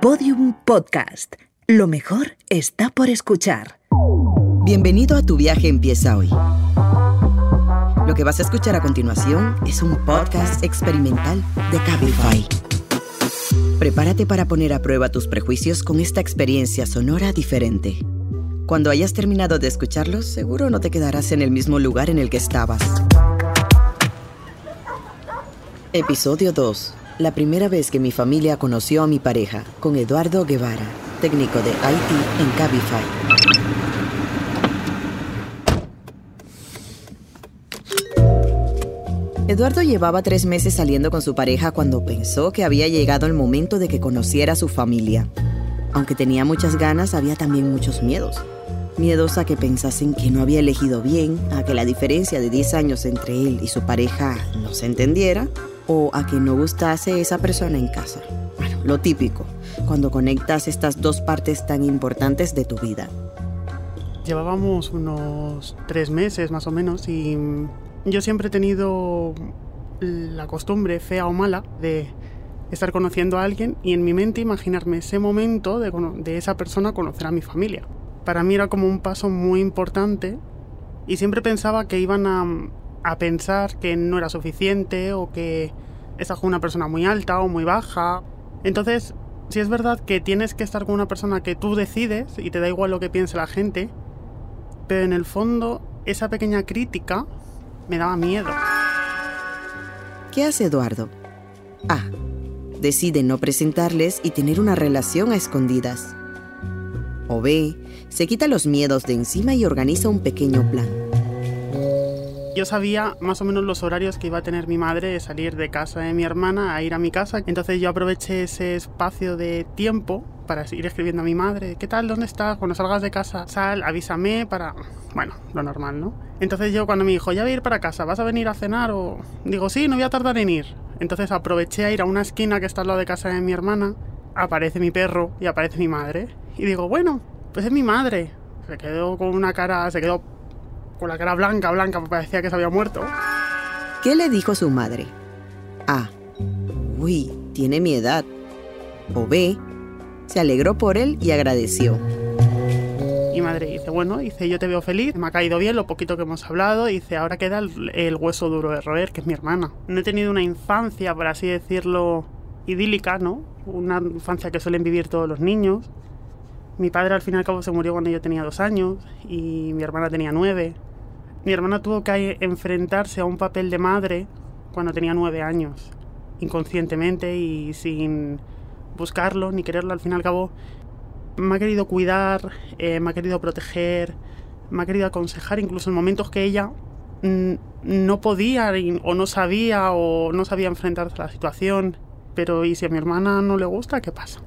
Podium Podcast. Lo mejor está por escuchar. Bienvenido a Tu viaje empieza hoy. Lo que vas a escuchar a continuación es un podcast experimental de Cabify. Prepárate para poner a prueba tus prejuicios con esta experiencia sonora diferente. Cuando hayas terminado de escucharlos, seguro no te quedarás en el mismo lugar en el que estabas. Episodio 2 la primera vez que mi familia conoció a mi pareja, con Eduardo Guevara, técnico de IT en Cabify. Eduardo llevaba tres meses saliendo con su pareja cuando pensó que había llegado el momento de que conociera a su familia. Aunque tenía muchas ganas, había también muchos miedos. Miedos a que pensasen que no había elegido bien, a que la diferencia de 10 años entre él y su pareja no se entendiera, o a que no gustase esa persona en casa. Lo típico, cuando conectas estas dos partes tan importantes de tu vida. Llevábamos unos tres meses más o menos y yo siempre he tenido la costumbre, fea o mala, de estar conociendo a alguien y en mi mente imaginarme ese momento de esa persona conocer a mi familia. Para mí era como un paso muy importante y siempre pensaba que iban a, a pensar que no era suficiente o que estás con una persona muy alta o muy baja. Entonces, si es verdad que tienes que estar con una persona que tú decides y te da igual lo que piense la gente, pero en el fondo esa pequeña crítica me daba miedo. ¿Qué hace Eduardo? A. Decide no presentarles y tener una relación a escondidas. O B. Se quita los miedos de encima y organiza un pequeño plan. Yo sabía más o menos los horarios que iba a tener mi madre de salir de casa de mi hermana a ir a mi casa. Entonces yo aproveché ese espacio de tiempo para ir escribiendo a mi madre, ¿qué tal? ¿Dónde estás? Cuando salgas de casa, sal, avísame para... Bueno, lo normal, ¿no? Entonces yo cuando me dijo, ya voy a ir para casa, ¿vas a venir a cenar? O digo, sí, no voy a tardar en ir. Entonces aproveché a ir a una esquina que está al lado de casa de mi hermana, aparece mi perro y aparece mi madre. Y digo, bueno, pues es mi madre. Se quedó con una cara, se quedó con la cara blanca, blanca, parecía que se había muerto. ¿Qué le dijo su madre? A. Uy, tiene mi edad. O B. Se alegró por él y agradeció. Y madre dice, bueno, dice, yo te veo feliz, me ha caído bien lo poquito que hemos hablado, dice, ahora queda el, el hueso duro de roer, que es mi hermana. No he tenido una infancia, por así decirlo, idílica, ¿no? Una infancia que suelen vivir todos los niños. Mi padre al fin y al cabo se murió cuando yo tenía dos años y mi hermana tenía nueve. Mi hermana tuvo que enfrentarse a un papel de madre cuando tenía nueve años, inconscientemente y sin buscarlo ni quererlo. Al fin y al cabo, me ha querido cuidar, eh, me ha querido proteger, me ha querido aconsejar, incluso en momentos que ella no podía o no sabía o no sabía enfrentarse a la situación. Pero ¿y si a mi hermana no le gusta? ¿Qué pasa?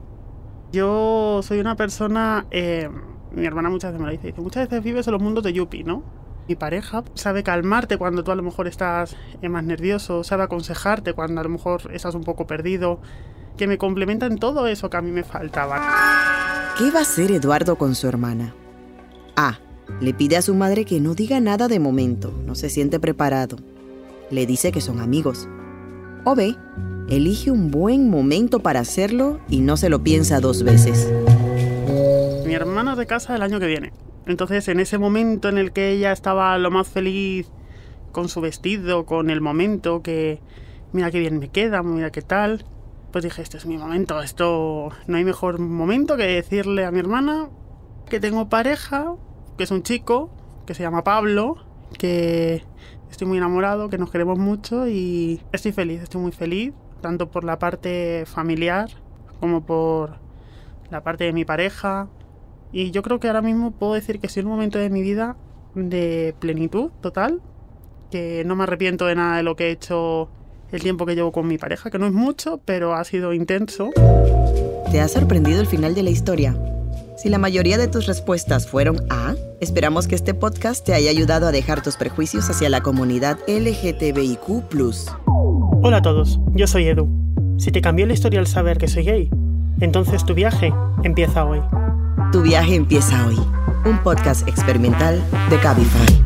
Yo soy una persona... Eh, mi hermana muchas veces me lo dice, dice, muchas veces vives en los mundos de Yuppie, ¿no? Mi pareja sabe calmarte cuando tú a lo mejor estás eh, más nervioso, sabe aconsejarte cuando a lo mejor estás un poco perdido, que me complementa en todo eso que a mí me faltaba. ¿Qué va a hacer Eduardo con su hermana? A. Le pide a su madre que no diga nada de momento, no se siente preparado. Le dice que son amigos. O B. Elige un buen momento para hacerlo y no se lo piensa dos veces. Mi hermana de casa el año que viene. Entonces, en ese momento en el que ella estaba lo más feliz con su vestido, con el momento, que mira qué bien me queda, mira qué tal, pues dije, este es mi momento, esto no hay mejor momento que decirle a mi hermana que tengo pareja, que es un chico, que se llama Pablo, que estoy muy enamorado, que nos queremos mucho y estoy feliz, estoy muy feliz, tanto por la parte familiar como por la parte de mi pareja, y yo creo que ahora mismo puedo decir que estoy en un momento de mi vida de plenitud total, que no me arrepiento de nada de lo que he hecho el tiempo que llevo con mi pareja, que no es mucho, pero ha sido intenso. ¿Te ha sorprendido el final de la historia? Si la mayoría de tus respuestas fueron A, esperamos que este podcast te haya ayudado a dejar tus prejuicios hacia la comunidad LGTBIQ. Hola a todos, yo soy Edu. Si te cambió la historia al saber que soy gay, entonces tu viaje empieza hoy. Tu viaje empieza hoy. Un podcast experimental de Cabify.